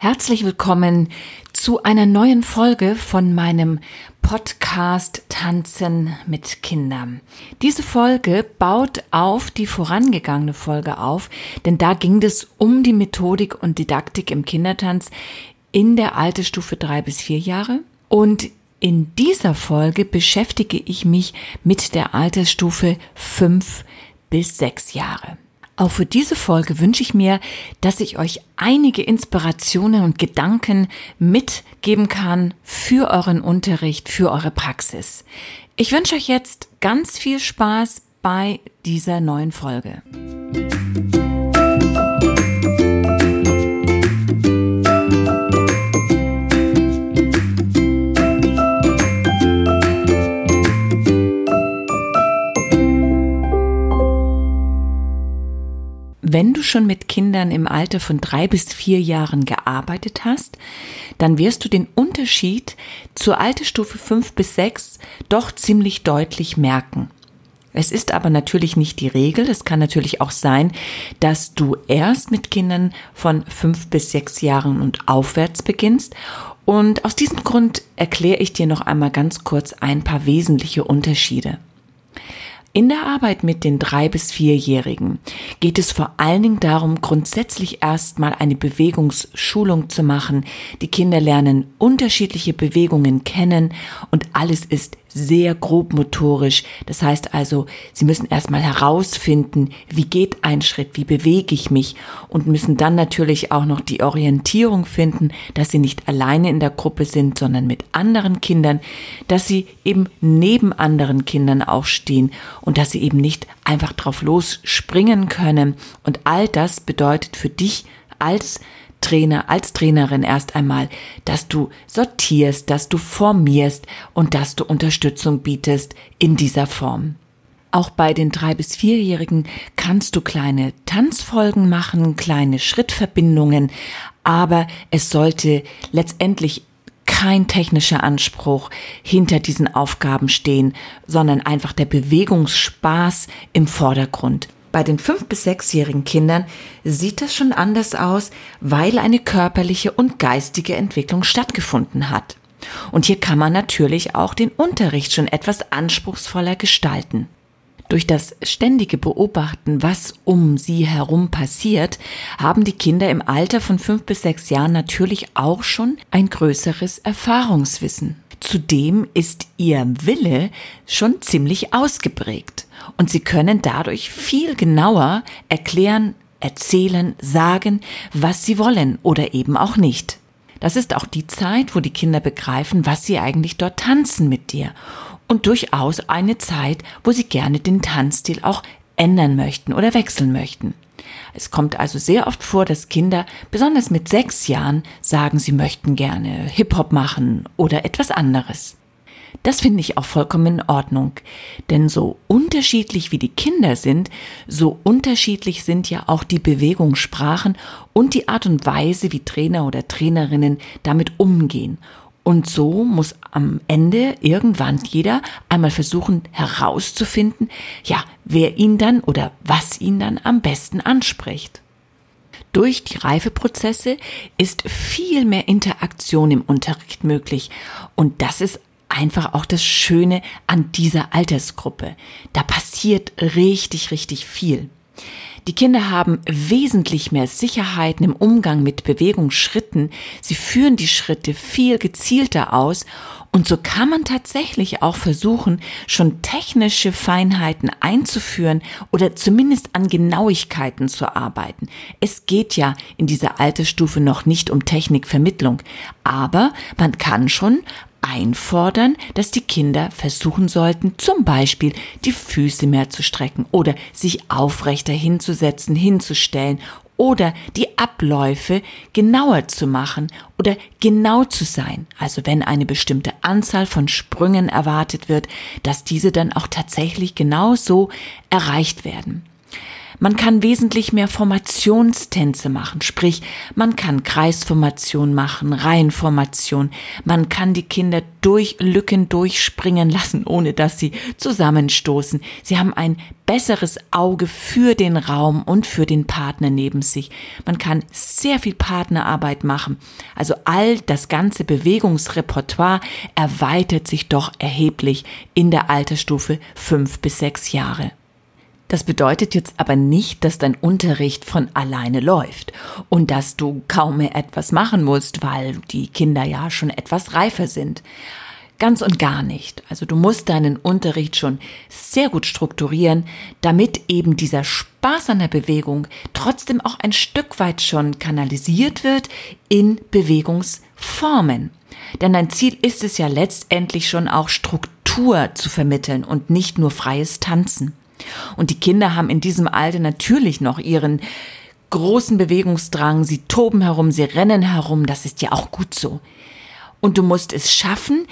Herzlich willkommen zu einer neuen Folge von meinem Podcast Tanzen mit Kindern. Diese Folge baut auf die vorangegangene Folge auf, denn da ging es um die Methodik und Didaktik im Kindertanz in der Altersstufe drei bis vier Jahre. Und in dieser Folge beschäftige ich mich mit der Altersstufe fünf bis sechs Jahre. Auch für diese Folge wünsche ich mir, dass ich euch einige Inspirationen und Gedanken mitgeben kann für euren Unterricht, für eure Praxis. Ich wünsche euch jetzt ganz viel Spaß bei dieser neuen Folge. Wenn du schon mit Kindern im Alter von drei bis vier Jahren gearbeitet hast, dann wirst du den Unterschied zur Altersstufe fünf bis sechs doch ziemlich deutlich merken. Es ist aber natürlich nicht die Regel. Es kann natürlich auch sein, dass du erst mit Kindern von fünf bis sechs Jahren und aufwärts beginnst. Und aus diesem Grund erkläre ich dir noch einmal ganz kurz ein paar wesentliche Unterschiede. In der Arbeit mit den drei bis vierjährigen geht es vor allen Dingen darum, grundsätzlich erstmal eine Bewegungsschulung zu machen. Die Kinder lernen unterschiedliche Bewegungen kennen und alles ist sehr grobmotorisch. Das heißt also, sie müssen erstmal herausfinden, wie geht ein Schritt, wie bewege ich mich und müssen dann natürlich auch noch die Orientierung finden, dass sie nicht alleine in der Gruppe sind, sondern mit anderen Kindern, dass sie eben neben anderen Kindern auch stehen und dass sie eben nicht einfach drauf losspringen können. Und all das bedeutet für dich als Trainer, als Trainerin erst einmal, dass du sortierst, dass du formierst und dass du Unterstützung bietest in dieser Form. Auch bei den drei bis vierjährigen kannst du kleine Tanzfolgen machen, kleine Schrittverbindungen, aber es sollte letztendlich kein technischer Anspruch hinter diesen Aufgaben stehen, sondern einfach der Bewegungsspaß im Vordergrund. Bei den fünf bis sechsjährigen Kindern sieht das schon anders aus, weil eine körperliche und geistige Entwicklung stattgefunden hat. Und hier kann man natürlich auch den Unterricht schon etwas anspruchsvoller gestalten. Durch das ständige Beobachten, was um sie herum passiert, haben die Kinder im Alter von fünf bis sechs Jahren natürlich auch schon ein größeres Erfahrungswissen. Zudem ist ihr Wille schon ziemlich ausgeprägt und sie können dadurch viel genauer erklären, erzählen, sagen, was sie wollen oder eben auch nicht. Das ist auch die Zeit, wo die Kinder begreifen, was sie eigentlich dort tanzen mit dir und durchaus eine Zeit, wo sie gerne den Tanzstil auch ändern möchten oder wechseln möchten. Es kommt also sehr oft vor, dass Kinder, besonders mit sechs Jahren, sagen, sie möchten gerne Hip-Hop machen oder etwas anderes. Das finde ich auch vollkommen in Ordnung. Denn so unterschiedlich wie die Kinder sind, so unterschiedlich sind ja auch die Bewegungssprachen und die Art und Weise, wie Trainer oder Trainerinnen damit umgehen. Und so muss am Ende irgendwann jeder einmal versuchen herauszufinden, ja, wer ihn dann oder was ihn dann am besten anspricht. Durch die Reifeprozesse ist viel mehr Interaktion im Unterricht möglich und das ist einfach auch das Schöne an dieser Altersgruppe. Da passiert richtig, richtig viel. Die Kinder haben wesentlich mehr Sicherheiten im Umgang mit Bewegungsschritten. Sie führen die Schritte viel gezielter aus und so kann man tatsächlich auch versuchen, schon technische Feinheiten einzuführen oder zumindest an Genauigkeiten zu arbeiten. Es geht ja in dieser Altersstufe noch nicht um Technikvermittlung, aber man kann schon einfordern, dass die Kinder versuchen sollten, zum Beispiel die Füße mehr zu strecken oder sich aufrechter hinzusetzen, hinzustellen oder die Abläufe genauer zu machen oder genau zu sein. Also wenn eine bestimmte Anzahl von Sprüngen erwartet wird, dass diese dann auch tatsächlich genau so erreicht werden. Man kann wesentlich mehr Formationstänze machen, sprich, man kann Kreisformation machen, Reihenformation, man kann die Kinder durch Lücken durchspringen lassen, ohne dass sie zusammenstoßen. Sie haben ein besseres Auge für den Raum und für den Partner neben sich. Man kann sehr viel Partnerarbeit machen. Also all das ganze Bewegungsrepertoire erweitert sich doch erheblich in der Altersstufe fünf bis sechs Jahre. Das bedeutet jetzt aber nicht, dass dein Unterricht von alleine läuft und dass du kaum mehr etwas machen musst, weil die Kinder ja schon etwas reifer sind. Ganz und gar nicht. Also du musst deinen Unterricht schon sehr gut strukturieren, damit eben dieser Spaß an der Bewegung trotzdem auch ein Stück weit schon kanalisiert wird in Bewegungsformen. Denn dein Ziel ist es ja letztendlich schon auch Struktur zu vermitteln und nicht nur freies Tanzen. Und die Kinder haben in diesem Alter natürlich noch ihren großen Bewegungsdrang, sie toben herum, sie rennen herum, das ist ja auch gut so. Und du musst es schaffen,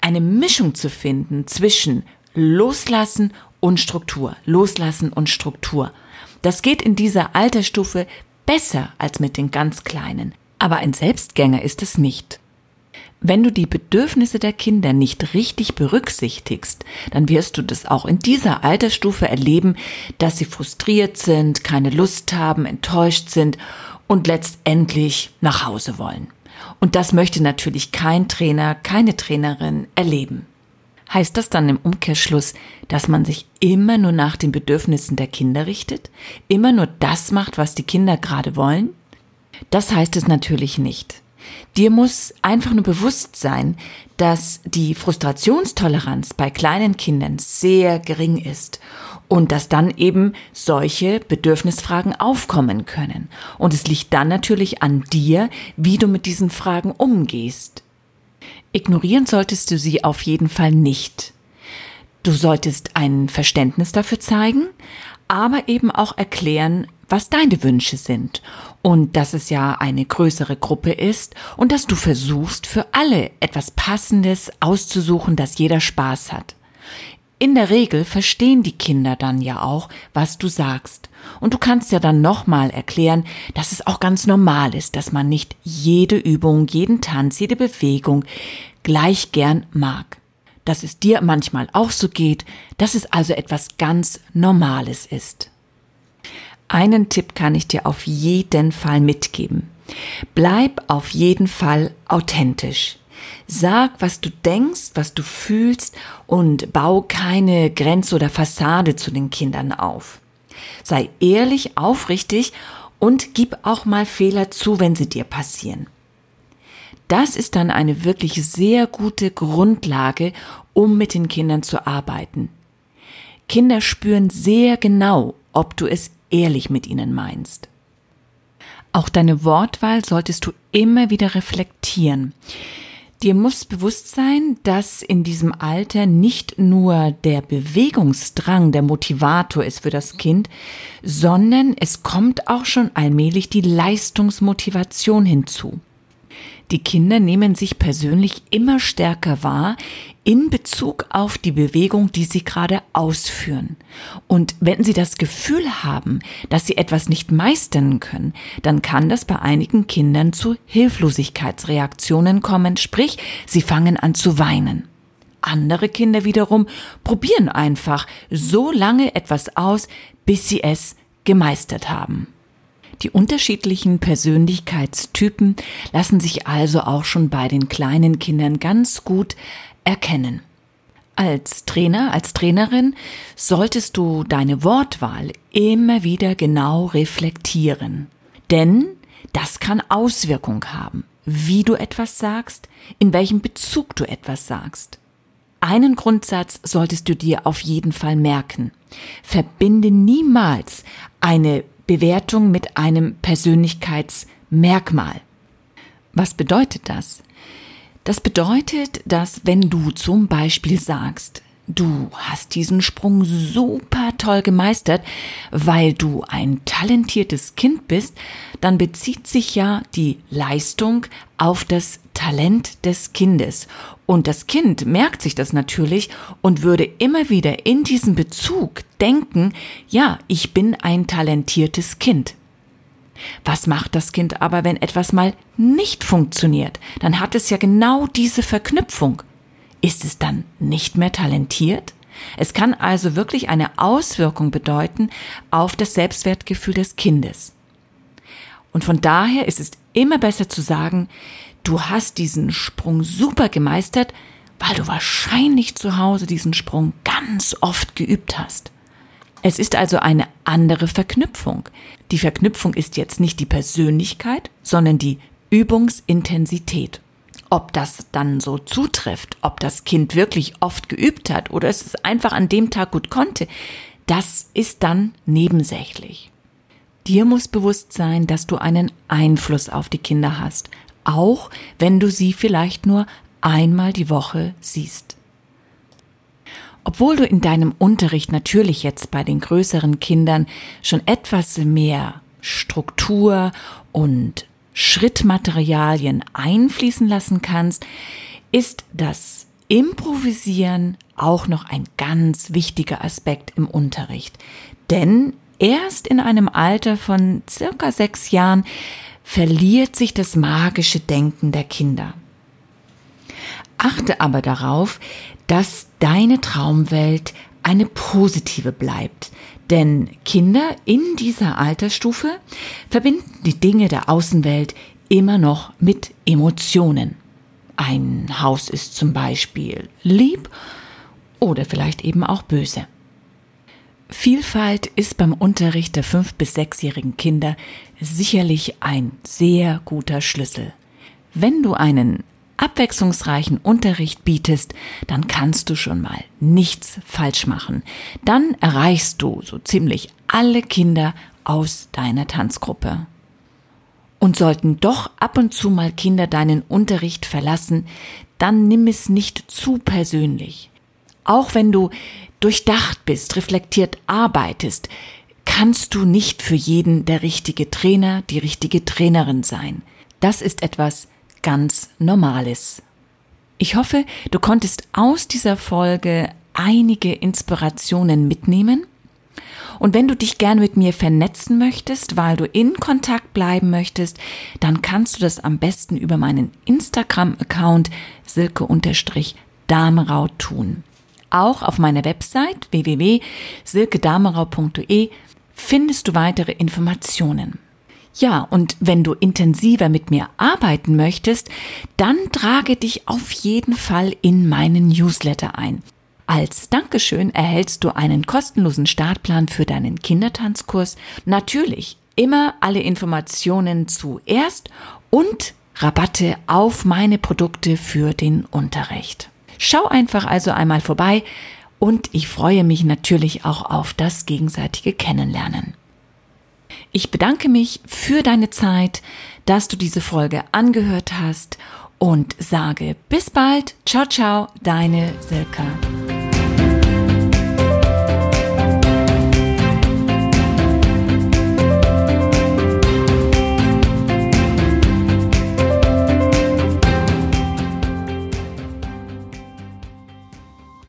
eine Mischung zu finden zwischen Loslassen und Struktur, Loslassen und Struktur. Das geht in dieser Altersstufe besser als mit den ganz Kleinen. Aber ein Selbstgänger ist es nicht. Wenn du die Bedürfnisse der Kinder nicht richtig berücksichtigst, dann wirst du das auch in dieser Altersstufe erleben, dass sie frustriert sind, keine Lust haben, enttäuscht sind und letztendlich nach Hause wollen. Und das möchte natürlich kein Trainer, keine Trainerin erleben. Heißt das dann im Umkehrschluss, dass man sich immer nur nach den Bedürfnissen der Kinder richtet? Immer nur das macht, was die Kinder gerade wollen? Das heißt es natürlich nicht. Dir muss einfach nur bewusst sein, dass die Frustrationstoleranz bei kleinen Kindern sehr gering ist und dass dann eben solche Bedürfnisfragen aufkommen können. Und es liegt dann natürlich an dir, wie du mit diesen Fragen umgehst. Ignorieren solltest du sie auf jeden Fall nicht. Du solltest ein Verständnis dafür zeigen, aber eben auch erklären, was deine Wünsche sind und dass es ja eine größere Gruppe ist und dass du versuchst, für alle etwas Passendes auszusuchen, dass jeder Spaß hat. In der Regel verstehen die Kinder dann ja auch, was du sagst. Und du kannst ja dann nochmal erklären, dass es auch ganz normal ist, dass man nicht jede Übung, jeden Tanz, jede Bewegung gleich gern mag. Dass es dir manchmal auch so geht, dass es also etwas ganz Normales ist. Einen Tipp kann ich dir auf jeden Fall mitgeben. Bleib auf jeden Fall authentisch. Sag, was du denkst, was du fühlst und bau keine Grenze oder Fassade zu den Kindern auf. Sei ehrlich, aufrichtig und gib auch mal Fehler zu, wenn sie dir passieren. Das ist dann eine wirklich sehr gute Grundlage, um mit den Kindern zu arbeiten. Kinder spüren sehr genau, ob du es ehrlich mit ihnen meinst. Auch deine Wortwahl solltest du immer wieder reflektieren. Dir muss bewusst sein, dass in diesem Alter nicht nur der Bewegungsdrang der Motivator ist für das Kind, sondern es kommt auch schon allmählich die Leistungsmotivation hinzu. Die Kinder nehmen sich persönlich immer stärker wahr in Bezug auf die Bewegung, die sie gerade ausführen. Und wenn sie das Gefühl haben, dass sie etwas nicht meistern können, dann kann das bei einigen Kindern zu Hilflosigkeitsreaktionen kommen, sprich, sie fangen an zu weinen. Andere Kinder wiederum probieren einfach so lange etwas aus, bis sie es gemeistert haben. Die unterschiedlichen Persönlichkeitstypen lassen sich also auch schon bei den kleinen Kindern ganz gut erkennen. Als Trainer, als Trainerin solltest du deine Wortwahl immer wieder genau reflektieren. Denn das kann Auswirkung haben, wie du etwas sagst, in welchem Bezug du etwas sagst. Einen Grundsatz solltest du dir auf jeden Fall merken. Verbinde niemals eine Bewertung mit einem Persönlichkeitsmerkmal. Was bedeutet das? Das bedeutet, dass wenn du zum Beispiel sagst, du hast diesen Sprung super toll gemeistert, weil du ein talentiertes Kind bist, dann bezieht sich ja die Leistung auf das Talent des Kindes. Und das Kind merkt sich das natürlich und würde immer wieder in diesem Bezug denken, ja, ich bin ein talentiertes Kind. Was macht das Kind aber, wenn etwas mal nicht funktioniert? Dann hat es ja genau diese Verknüpfung. Ist es dann nicht mehr talentiert? Es kann also wirklich eine Auswirkung bedeuten auf das Selbstwertgefühl des Kindes. Und von daher ist es immer besser zu sagen, du hast diesen Sprung super gemeistert, weil du wahrscheinlich zu Hause diesen Sprung ganz oft geübt hast. Es ist also eine andere Verknüpfung. Die Verknüpfung ist jetzt nicht die Persönlichkeit, sondern die Übungsintensität. Ob das dann so zutrifft, ob das Kind wirklich oft geübt hat oder es einfach an dem Tag gut konnte, das ist dann nebensächlich. Dir muss bewusst sein, dass du einen Einfluss auf die Kinder hast, auch wenn du sie vielleicht nur einmal die Woche siehst. Obwohl du in deinem Unterricht natürlich jetzt bei den größeren Kindern schon etwas mehr Struktur und Schrittmaterialien einfließen lassen kannst, ist das Improvisieren auch noch ein ganz wichtiger Aspekt im Unterricht. Denn erst in einem Alter von circa sechs Jahren verliert sich das magische Denken der Kinder. Achte aber darauf, dass deine Traumwelt eine positive bleibt, denn Kinder in dieser Altersstufe verbinden die Dinge der Außenwelt immer noch mit Emotionen. Ein Haus ist zum Beispiel lieb oder vielleicht eben auch böse. Vielfalt ist beim Unterricht der fünf- bis sechsjährigen Kinder sicherlich ein sehr guter Schlüssel. Wenn du einen abwechslungsreichen Unterricht bietest, dann kannst du schon mal nichts falsch machen. Dann erreichst du so ziemlich alle Kinder aus deiner Tanzgruppe. Und sollten doch ab und zu mal Kinder deinen Unterricht verlassen, dann nimm es nicht zu persönlich. Auch wenn du durchdacht bist, reflektiert arbeitest, kannst du nicht für jeden der richtige Trainer, die richtige Trainerin sein. Das ist etwas, ganz Normales. Ich hoffe, du konntest aus dieser Folge einige Inspirationen mitnehmen. Und wenn du dich gern mit mir vernetzen möchtest, weil du in Kontakt bleiben möchtest, dann kannst du das am besten über meinen Instagram-Account silke-damerau tun. Auch auf meiner Website www.silkedamerau.de findest du weitere Informationen. Ja, und wenn du intensiver mit mir arbeiten möchtest, dann trage dich auf jeden Fall in meinen Newsletter ein. Als Dankeschön erhältst du einen kostenlosen Startplan für deinen Kindertanzkurs. Natürlich immer alle Informationen zuerst und Rabatte auf meine Produkte für den Unterricht. Schau einfach also einmal vorbei und ich freue mich natürlich auch auf das gegenseitige Kennenlernen. Ich bedanke mich für deine Zeit, dass du diese Folge angehört hast und sage bis bald. Ciao, ciao, deine Silke.